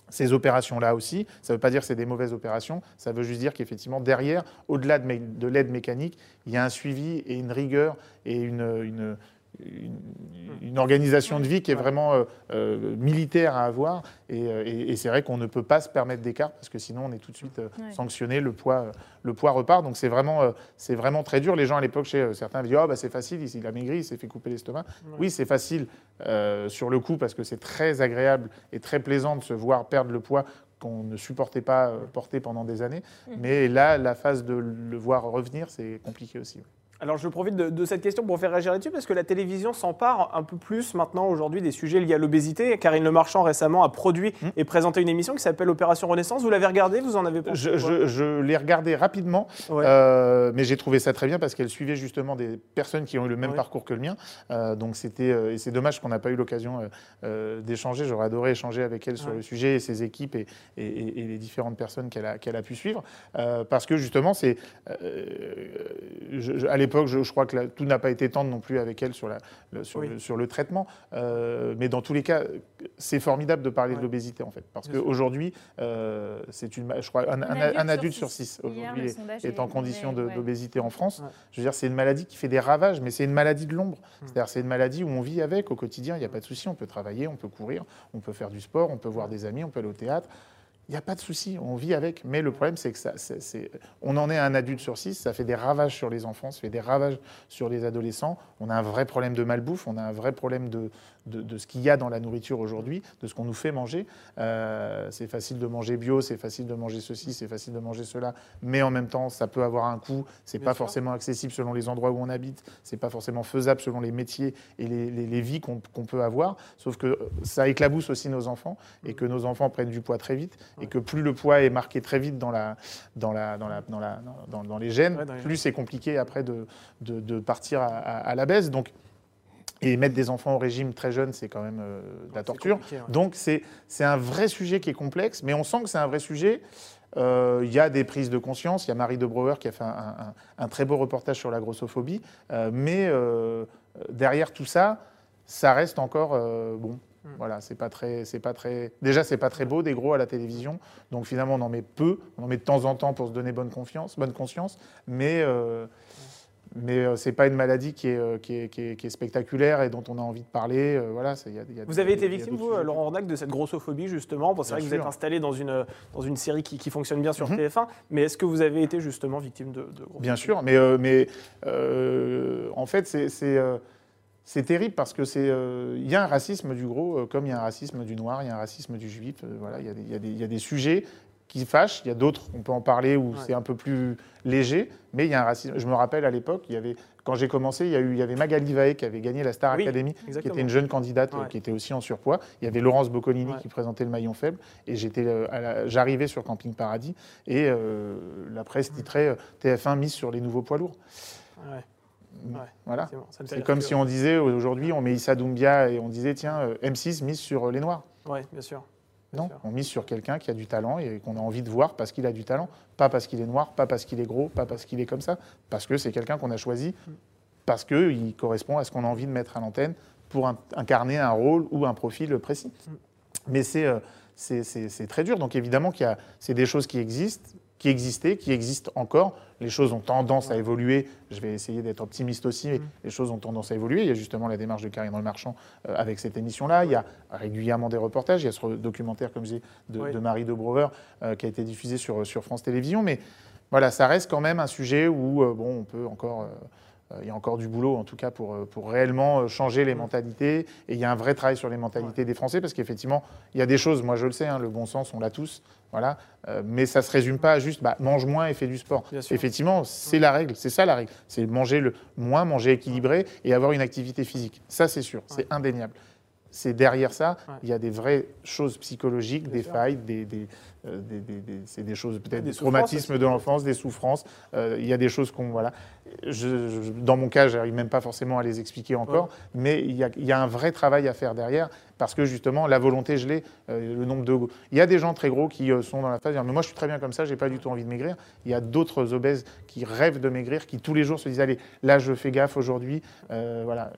ces opérations-là aussi. Ça ne veut pas dire que c'est des mauvaises opérations, ça veut juste dire qu'effectivement, derrière, au-delà de, l'aide mécanique, il y a un suivi et une rigueur et une- une- une organisation de vie qui est vraiment euh, euh, militaire à avoir. Et, euh, et- et c'est vrai qu'on ne peut pas se permettre d'écart parce que sinon, on est tout de suite euh, sanctionné, le poids, le poids repart. Donc c'est vraiment, c'est vraiment très dur. Les gens à l'époque, chez certains, disaient oh, bah, c'est facile, il, il a maigri, il s'est fait couper l'estomac. Ouais. Oui, c'est facile sur le coup parce que c'est très agréable et très plaisant de se voir perdre le poids qu'on ne supportait pas porter pendant des années. Mais là, la phase de le voir revenir, c'est compliqué aussi. Alors je profite de, de cette question pour faire réagir là-dessus parce que la télévision s'empare un peu plus maintenant aujourd'hui des sujets liés à l'obésité. Karine Le Marchand récemment a produit Hmm. et présenté une émission qui s'appelle Opération Renaissance. Vous l'avez regardée Vous en avez pensé Je, quoi je- je l'ai regardé rapidement, Ouais. euh, mais j'ai trouvé ça très bien parce qu'elle suivait justement des personnes qui ont eu le même Ouais. parcours que le mien. Euh, donc c'était, euh, et c'est dommage qu'on n'a pas eu l'occasion d'échanger. J'aurais adoré échanger avec elle sur Ouais. le sujet et ses équipes et, et- et- et les différentes personnes qu'elle a, pu suivre. Euh, parce que justement, c'est, à l'époque, je, je crois que la- tout n'a pas été tendre non plus avec elle sur, la, le, sur, Oui. le, sur le traitement. Euh, mais dans tous les cas, c'est formidable de parler Ouais. de l'obésité en fait, parce qu'aujourd'hui, euh, c'est une, je crois, un, un- un adulte sur six aujourd'hui est- est en condition d'obésité en France. Ouais. Je veux dire, c'est une maladie qui fait des ravages, mais c'est une maladie de l'ombre. C'est-à-dire, c'est une maladie où on vit avec au quotidien. Il n'y a pas de souci. On peut travailler, on peut courir, on peut faire du sport, on peut voir des amis, on peut aller au théâtre. Il n'y a pas de souci, on vit avec. Mais le problème, c'est que ça, on en est à un adulte sur six. Ça fait des ravages sur les enfants, ça fait des ravages sur les adolescents. On a un vrai problème de malbouffe, on a un vrai problème de, de, de ce qu'il y a dans la nourriture aujourd'hui, de ce qu'on nous fait manger. Euh, c'est facile de manger bio, c'est facile de manger ceci, c'est facile de manger cela, mais en même temps, ça peut avoir un coût. C'est pas sûr. forcément accessible selon les endroits où on habite. C'est pas forcément faisable selon les métiers et les, les- les vies qu'on peut avoir. Sauf que ça éclabousse aussi nos enfants et que nos enfants prennent du poids très vite et que plus le poids est marqué très vite dans la dans la dans la dans la dans, dans les gènes, Ouais, dans les plus c'est compliqué après de, de, de partir à, à- à la baisse. Donc et mettre des enfants au régime très jeunes, c'est quand même euh, de la torture. ouais. Donc c'est un vrai sujet qui est complexe, mais on sent que c'est un vrai sujet. Euh, Il y a des prises de conscience. Il y a Marie de Brouwer qui a fait un, un- un très beau reportage sur la grossophobie. Euh, mais derrière tout ça, ça reste encore bon. Mm. Voilà, c'est pas très, c'est pas très. Déjà, c'est pas très beau des gros à la télévision. Donc finalement, on en met peu. On en met de temps en temps pour se donner bonne confiance, bonne conscience. Mais mais euh, c'est pas une maladie qui est, euh, qui, est, qui est- qui est spectaculaire et dont on a envie de parler. Euh, voilà, c'est- il y a- il y a- Vous avez été victime, vous, sujets. Laurent Ornac, de cette grossophobie, justement? Bon, c'est vrai que vous êtes installé dans une, dans une série qui, fonctionne bien sur Mhm. TF1, mais est-ce que vous avez été justement victime de, de grossophobie? Bien sûr, mais, euh, mais euh, en fait, c'est terrible parce que c'est euh, il y a un racisme du gros, euh, comme il y a un racisme du noir, il y a un racisme du juif. euh, voilà, y, y il y a des sujets qui fâchent. Il y a d'autres, on peut en parler où Ouais. c'est un peu plus léger, mais il y a un racisme. Je me rappelle à l'époque, il y avait quand j'ai commencé, il y, a eu, il y avait Magali Vae qui avait gagné la Star Oui, Academy, qui était une jeune candidate Ouais. qui était aussi en surpoids. Il y avait Laurence Boccolini Ouais. qui présentait le maillon faible, et j'étais, euh, j'arrivais sur Camping Paradis, et euh, la presse titrait euh, TF1 mise sur les nouveaux poids lourds. Ouais, Voilà. me fait C'est comme si on disait aujourd'hui, on met Issa Doumbia et on disait tiens, euh, M6 mise sur les Noirs. Ouais, bien sûr. Non, on mise sur quelqu'un qui a du talent et qu'on a envie de voir parce qu'il a du talent, pas parce qu'il est noir, pas parce qu'il est gros, pas parce qu'il est comme ça, parce que c'est quelqu'un qu'on a choisi, parce qu'il correspond à ce qu'on a envie de mettre à l'antenne pour in- incarner un rôle ou un profil précis. Mais c'est euh, c'est- très dur. Donc évidemment qu'il y a c'est des choses qui existent, qui existaient, qui existent encore. Les choses ont tendance à évoluer. Je vais essayer d'être optimiste aussi. mais Les choses ont tendance à évoluer. Il y a justement la démarche de Karine Le Marchand euh, avec cette émission-là. Il y a régulièrement des reportages. Il y a ce documentaire, comme je dis, de, Oui. de Marie de Brouwer euh, qui a été diffusé sur, sur France Télévisions. Mais voilà, ça reste quand même un sujet où euh, bon, on peut encore. euh, il y a encore du boulot, en tout cas, pour, euh, pour réellement euh, changer les mentalités. Et il y a un vrai travail sur les mentalités des Français, parce qu'effectivement, il y a des choses, moi je le sais, hein, le bon sens, on l'a tous, voilà. Euh, mais ça ne se résume pas à juste bah, mange moins et fais du sport. Effectivement, c'est la règle, c'est ça la règle. C'est manger le moins, manger équilibré et avoir une activité physique. Ça, c'est sûr, c'est indéniable. C'est derrière ça, Ouais. il y a des vraies choses psychologiques, Bien des sûr. failles, des, des, euh, des- des- des- c'est des choses peut-être Des traumatismes de l'enfance, des souffrances. Euh, il y a des choses qu'on voilà. Je, je- dans mon cas, j'arrive même pas forcément à les expliquer encore, mais il y, a, il y a un vrai travail à faire derrière parce que justement la volonté, je l'ai. euh, le nombre de, il y a des gens très gros qui euh, sont dans la phase, mais moi je suis très bien comme ça, j'ai pas du tout envie de maigrir. Il y a d'autres obèses qui rêvent de maigrir, qui tous les jours se disent allez, là je fais gaffe aujourd'hui, euh, voilà.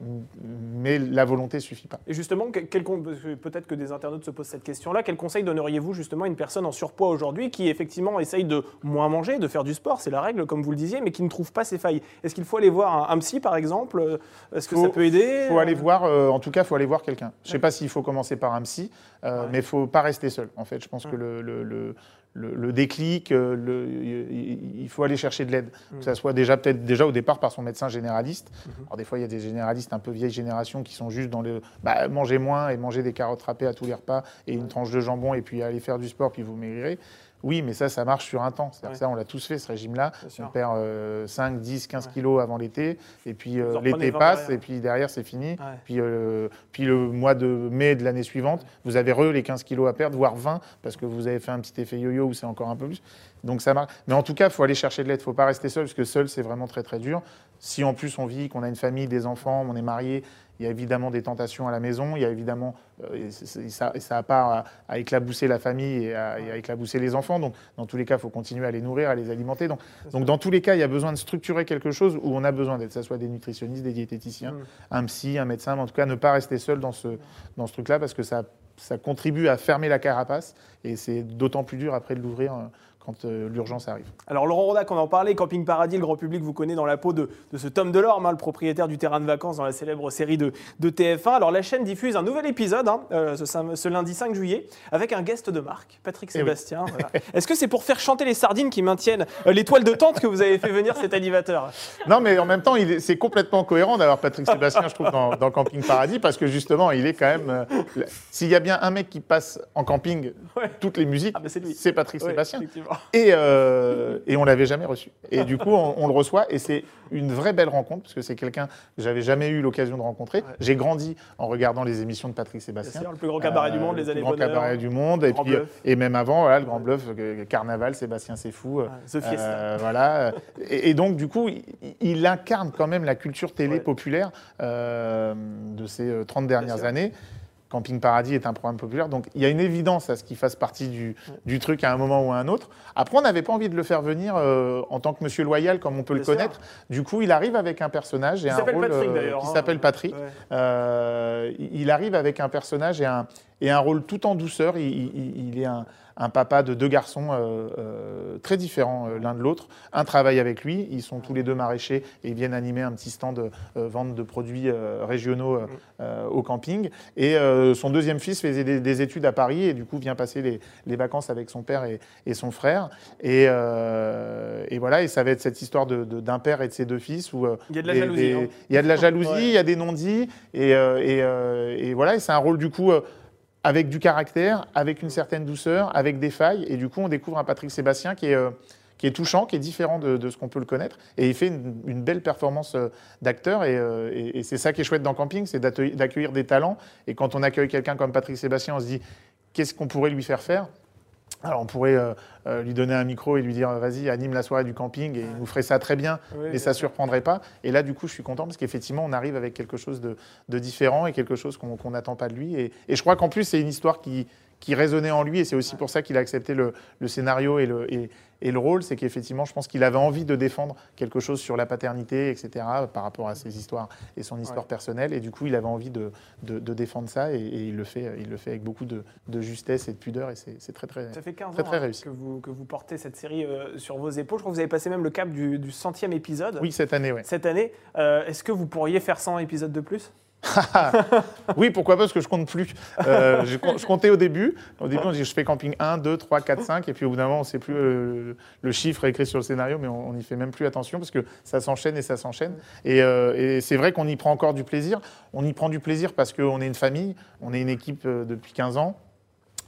Mais la volonté suffit pas. Et justement, quel- peut-être que des internautes se posent cette question-là, quel conseil donneriez-vous justement à une personne en surpoids aujourd'hui qui effectivement essaye de moins manger, de faire du sport, c'est la règle comme vous le disiez, mais qui ne trouve pas ses failles Est-ce qu'il faut aller voir un, un psy par exemple Euh, Est-ce que Faut- ça peut aider Il faut aller voir, euh, en tout cas, il faut aller voir quelqu'un. Je ne sais pas s'il faut commencer par un psy, euh, Ouais. mais il ne faut pas rester seul. En fait, je pense Ouais. que le, le- le- le- le déclic, euh, le- il faut aller chercher de l'aide. Mm. Que ça soit déjà peut-être déjà au départ par son médecin généraliste. Mhm. Alors des fois, il y a des généralistes un peu vieille génération qui sont juste dans le bah, manger moins et manger des carottes râpées à tous les repas et une tranche de jambon et puis aller faire du sport puis vous maigrirez. Oui, mais ça, ça marche sur un temps. C'est-à-dire Ouais. que Ça, on l'a tous fait, ce régime-là. On perd euh, 5, 10, 15 Ouais. kilos avant l'été, et puis euh, l'été 20 passe, et puis derrière, c'est fini. Ouais. Puis, euh, puis le mois de mai de l'année suivante, vous avez re les 15 kilos à perdre, voire 20, parce que vous avez fait un petit effet yo-yo où c'est encore un peu plus. Donc ça marche. Mais en tout cas, il faut aller chercher de l'aide. Il ne faut pas rester seul, parce que seul, c'est vraiment très très dur. Si en plus on vit, qu'on a une famille, des enfants, on est marié, il y a évidemment des tentations à la maison. Il y a évidemment, euh, et ça n'a pas à, à éclabousser la famille et à, et à éclabousser les enfants. Donc dans tous les cas, il faut continuer à les nourrir, à les alimenter. Donc, donc dans tous les cas, il y a besoin de structurer quelque chose où on a besoin d'aide, que ce soit des nutritionnistes, des diététiciens, Mm. un psy, un médecin, mais en tout cas ne pas rester seul dans ce, dans ce truc-là parce que ça, ça contribue à fermer la carapace et c'est d'autant plus dur après de l'ouvrir euh, quand euh, l'urgence arrive. Alors Laurent Rodac, on en parlait, Camping Paradis, le grand public vous connaît dans la peau de, de ce Tom Delorme, hein, le propriétaire du terrain de vacances dans la célèbre série de, de TF1. Alors la chaîne diffuse un nouvel épisode hein, euh, ce, lundi 5 juillet avec un guest de marque, Patrick Eh oui. Sébastien. voilà. Est-ce que c'est pour faire chanter les sardines qui maintiennent euh, l'étoile de tente que vous avez fait venir cet animateur? Non, mais en même temps, c'est complètement cohérent d'avoir Patrick Sébastien, je trouve, dans, dans Camping Paradis, parce que justement, il est quand même. S'il y a bien un mec qui passe en camping Ouais. toutes les musiques, Ah, mais c'est Patrick Ouais, Sébastien. Et, euh, et on l'avait jamais reçu. Et du coup, on, on le reçoit et c'est une vraie belle rencontre parce que c'est quelqu'un que j'avais jamais eu l'occasion de rencontrer. Ouais. J'ai grandi en regardant les émissions de Patrick Sébastien. sûr, le plus grand cabaret du Euh, monde, les le années plus grand bonheur. cabaret du monde et puis Bluff. euh, et même avant voilà le grand bluff euh, carnaval Sébastien c'est fou euh, The Fiesta. euh, voilà et, et donc du coup il, il incarne quand même la culture télé Ouais. populaire euh, de ces euh, 30 dernières années Camping Paradis est un programme populaire, donc il y a une évidence à ce qu'il fasse partie du, du truc à un moment ou à un autre. Après, on n'avait pas envie de le faire venir euh, en tant que Monsieur Loyal, comme on peut Bien le sûr. connaître. Du coup, il arrive avec un personnage et Il un rôle Patrick, euh, qui hein. s'appelle Patrick. Ouais. Euh, il arrive avec un personnage et un, et un rôle tout en douceur. Il, il- il est un, un papa de deux garçons euh, euh, très différents euh, l'un de l'autre. Un travaille avec lui, ils sont tous les deux maraîchers et ils viennent animer un petit stand de vente de produits régionaux au camping. Et son deuxième fils faisait des, des études à Paris et du coup vient passer les, les vacances avec son père et, et son frère. Et, et voilà, et ça va être cette histoire de- de- d'un père et de ses deux fils où Il y a de la des- jalousie. des- hein. il y a de la jalousie, Ouais. il y a des non-dits, et, et, et voilà, et c'est un rôle du coup avec du caractère, avec une certaine douceur, avec des failles, et du coup on découvre un Patrick Sébastien qui est, euh, touchant, qui est différent de, ce qu'on peut le connaître, et il fait une, belle performance euh, d'acteur, et, euh, et- et c'est ça qui est chouette dans Camping, c'est d'accueillir des talents, et quand on accueille quelqu'un comme Patrick Sébastien, on se dit qu'est-ce qu'on pourrait lui faire faire? Alors on pourrait euh, euh, lui donner un micro et lui dire vas-y anime la soirée du camping et il nous ferait ça très bien Oui, mais ça sûr. surprendrait pas. Et là, du coup, je suis content parce qu'effectivement, on arrive avec quelque chose de, de différent et quelque chose qu'on n'attend pas de lui. Et, et je crois qu'en plus, c'est une histoire qui, qui résonnait en lui et c'est aussi pour ça qu'il a accepté le, le scénario et le, et, et le rôle. C'est qu'effectivement, je pense qu'il avait envie de défendre quelque chose sur la paternité, etc., par rapport à ses histoires et son histoire Ouais. personnelle. Et du coup, il avait envie de, de, de défendre ça et, et il, le fait, il le fait avec beaucoup de, de justesse et de pudeur et c'est très, très. Ça fait 15 Très, ans très hein, réussi. que, vous, que vous portez cette série euh, sur vos épaules. Je crois que vous avez passé même le cap du, du centième épisode Oui, cette année, ouais. cette année. Euh, Est-ce que vous pourriez faire 100 épisodes de plus? Oui, pourquoi pas, parce que je compte plus. Euh, je, com- je comptais au début. Au début, on dit je fais camping 1, 2, 3, 4, 5. Et puis au bout d'un moment, on ne sait plus euh, le chiffre écrit sur le scénario, mais on n'y fait même plus attention parce que ça s'enchaîne et ça s'enchaîne. Et, euh, et c'est vrai qu'on y prend encore du plaisir. On y prend du plaisir parce qu'on est une famille, on est une équipe depuis 15 ans.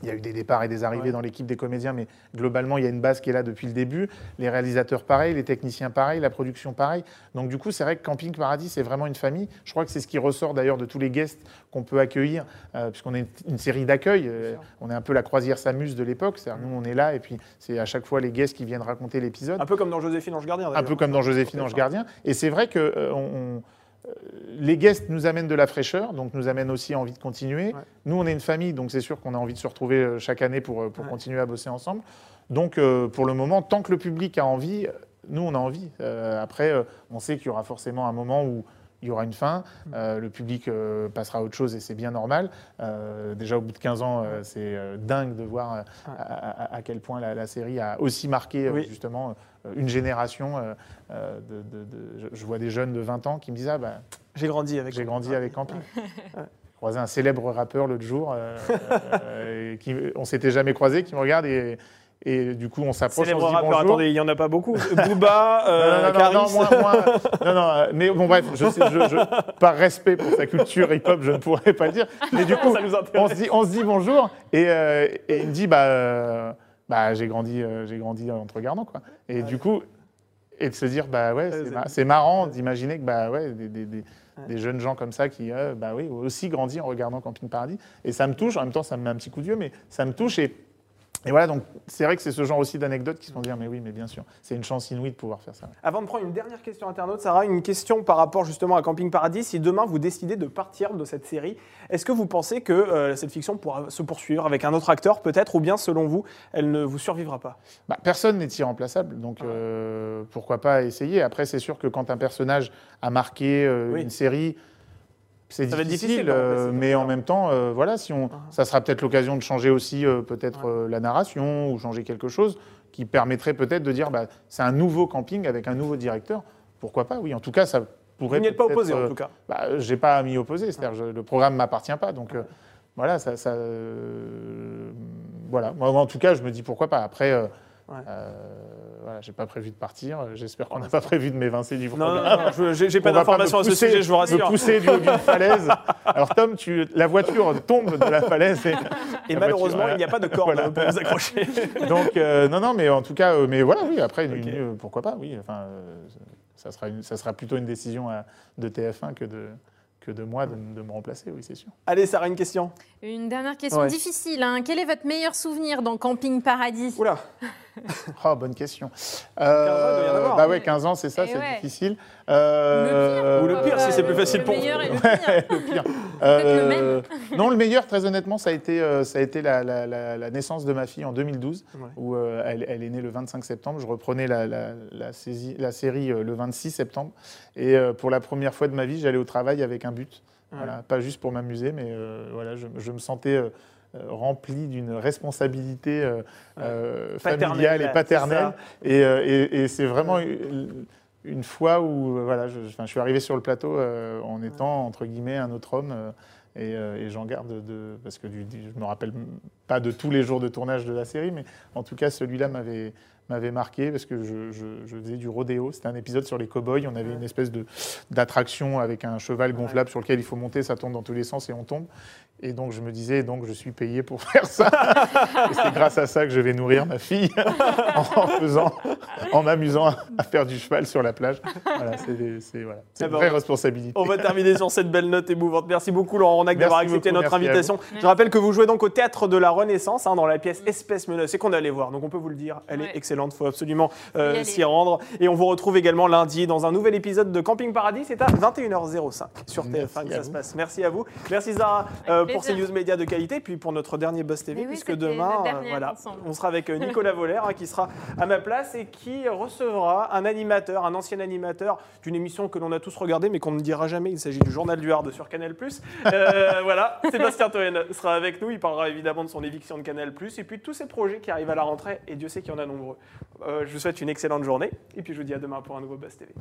Il y a eu des départs et des arrivées Ouais. dans l'équipe des comédiens, mais globalement, il y a une base qui est là depuis le début. Les réalisateurs, pareil, les techniciens, pareil, la production, pareil. Donc, du coup, c'est vrai que Camping Paradis, c'est vraiment une famille. Je crois que c'est ce qui ressort d'ailleurs de tous les guests qu'on peut accueillir, euh, puisqu'on est une, série d'accueil. Euh, on est un peu la croisière s'amuse de l'époque. C'est-à-dire, nous, on est là, et puis c'est à chaque fois les guests qui viennent raconter l'épisode Un peu comme dans Joséphine Ange Gardien. un peu comme dans Joséphine Ange Gardien. Et c'est vrai que euh, on- on- les guests nous amènent de la fraîcheur, donc nous amènent aussi envie de continuer. Ouais. Nous, on est une famille, donc c'est sûr qu'on a envie de se retrouver euh, chaque année pour, euh, pour Ouais. continuer à bosser ensemble. Donc, euh, pour le moment, tant que le public a envie, nous, on a envie. Euh, après, on sait qu'il y aura forcément un moment où il y aura une fin, Mm. euh, le public euh, passera à autre chose et c'est bien normal. Euh, déjà au bout de 15 ans, c'est dingue de voir Ouais. à, à- à quel point la, la série a aussi marqué Oui. justement une génération. de, de- de- je- vois des jeunes de 20 ans qui me disent Ah, bah, J'ai grandi avec. j'ai grandi avec Camping. J'ai croisé un célèbre rappeur l'autre jour, qui, on s'était jamais croisé, qui me regarde et, et du coup on s'approche, on Célèbre se dit rappeur, bonjour. attendez, il n'y en a pas beaucoup. Booba, Non, euh, non, non, non, Caris. moi, moi, non, non, euh, mais bon, bref, je sais, je- je- par respect pour sa culture hip-hop, je ne pourrais pas dire. Mais du coup, on se dit, on se dit bonjour et, euh, et il me dit, bah, euh, bah, j'ai grandi, euh, j'ai grandi en te regardant. Quoi. Et du coup, et de se dire, bah ouais, c'est c'est- ma- c'est marrant d'imaginer que bah, ouais, des, des- des- des jeunes gens comme ça qui euh, bah, oui, ont aussi grandi en regardant Camping Paradis. Et ça me touche, en même temps, ça me met un petit coup d'yeux, mais ça me touche. Et, et voilà, donc c'est vrai que c'est ce genre aussi d'anecdotes qui se font dire, mais oui, mais bien sûr, c'est une chance inouïe de pouvoir faire ça. Avant de prendre une dernière question internaute, Sarah, une question par rapport justement à Camping Paradis. Si demain vous décidez de partir de cette série, est-ce que vous pensez que euh, cette fiction pourra se poursuivre avec un autre acteur peut-être, ou bien selon vous, elle ne vous survivra pas? Bah, personne n'est irremplaçable, donc euh, pourquoi pas essayer? Après, c'est sûr que quand un personnage a marqué euh, Oui. une série, c'est difficile, difficile euh, mais en même temps, euh, voilà, si on, ça sera peut-être l'occasion de changer aussi euh, peut-être Ouais. la narration ou changer quelque chose qui permettrait peut-être de dire, bah, c'est un nouveau camping avec un nouveau directeur. Pourquoi pas Oui, en tout cas, ça pourrait. Vous n'y êtes pas opposé en tout cas. bah, j'ai pas à m'y opposer, c'est-à-dire je- le programme m'appartient pas, donc euh, voilà, ça, ça, voilà. Moi, en tout cas, je me dis pourquoi pas. Après, Ouais. euh, voilà, j'ai pas prévu de partir. J'espère qu'on n'a pas prévu de m'évincer du Non, programme. non, non, je- j'ai pas d'informations me à ce sujet, je vous Me rassure. pousser du haut d'une falaise. Alors Tom, tu, la voiture tombe de la falaise. Et, Et la malheureusement, voiture, il n'y a pas de corde Voilà. pour vous accrocher. Donc euh, non, non, mais en tout cas, euh, mais voilà, oui. Après, une- pourquoi pas, oui. Enfin, euh, ça sera, une- ça sera plutôt une décision à- de TF1 que de que de moi de, de me remplacer, oui, c'est sûr. Allez, Sarah, une question. Une dernière question Ouais. difficile. hein. Quel est votre meilleur souvenir dans Camping Paradis? Oula, Oh, bonne question. 15 ans, il doit y en avoir. bah ouais, 15 ans, c'est ça, Eh c'est ouais. difficile. Euh, Ou le pire, si c'est plus facile pour Le vous. meilleur et le Ouais, pire. le le même. non, le meilleur, très honnêtement, ça a été, euh, ça a été la, la- la- la naissance de ma fille en 2012, Ouais. où euh, elle, elle est née le 25 septembre. Je reprenais la, la- la saisie- la série euh, le 26 septembre. Et euh, pour la première fois de ma vie, j'allais au travail avec un but. Ouais. Voilà, pas juste pour m'amuser, mais euh, voilà, je, je me sentais euh, euh, rempli d'une responsabilité euh, euh, familiale et paternelle. Et, euh, et- et c'est vraiment une, fois où euh, voilà, je, suis arrivé sur le plateau euh, en étant entre guillemets un autre homme. euh, et, euh, et j'en garde de parce que du, je me rappelle pas de tous les jours de tournage de la série, mais en tout cas celui-là m'avait m'avait marqué parce que je, je- je faisais du rodéo. C'était un épisode sur les cow-boys. On avait une espèce de d'attraction avec un cheval gonflable sur lequel il faut monter, ça tourne dans tous les sens et on tombe. Et donc je me disais, donc je suis payé pour faire ça. et c'est grâce à ça que je vais nourrir ma fille en faisant, en m'amusant à, faire du cheval sur la plage. Voilà, c'est voilà, c'est une ben, vraie on- responsabilité. On va terminer sur cette belle note émouvante. Merci beaucoup Laurent Ronac d'avoir accepté beaucoup, notre invitation. Je rappelle que vous jouez donc au Théâtre de la Renaissance, hein, dans la pièce Espèce menacée qu'on allait voir. Donc on peut vous le dire, elle est excellente, il faut absolument euh, s'y rendre. Et on vous retrouve également lundi dans un nouvel épisode de Camping Paradis. C'est à 21h05 sur TF1 Merci que à ça se vous. passe. Merci à vous. Merci Zara euh, pour ces news médias de qualité, puis pour notre dernier Buzz TV, oui, puisque demain, euh, voilà, ensemble. on sera avec euh, Nicolas Voller hein, qui sera à ma place et qui recevra un animateur, un ancien animateur d'une émission que l'on a tous regardée mais qu'on ne dira jamais. Il s'agit du Journal du Hard sur Canal+. Euh, voilà, Sébastien Toen sera avec nous. Il parlera évidemment de son éviction de Canal+, et puis de tous ces projets qui arrivent à la rentrée, et Dieu sait qu'il y en a nombreux. Euh, je vous souhaite une excellente journée, et puis je vous dis à demain pour un nouveau Buzz TV.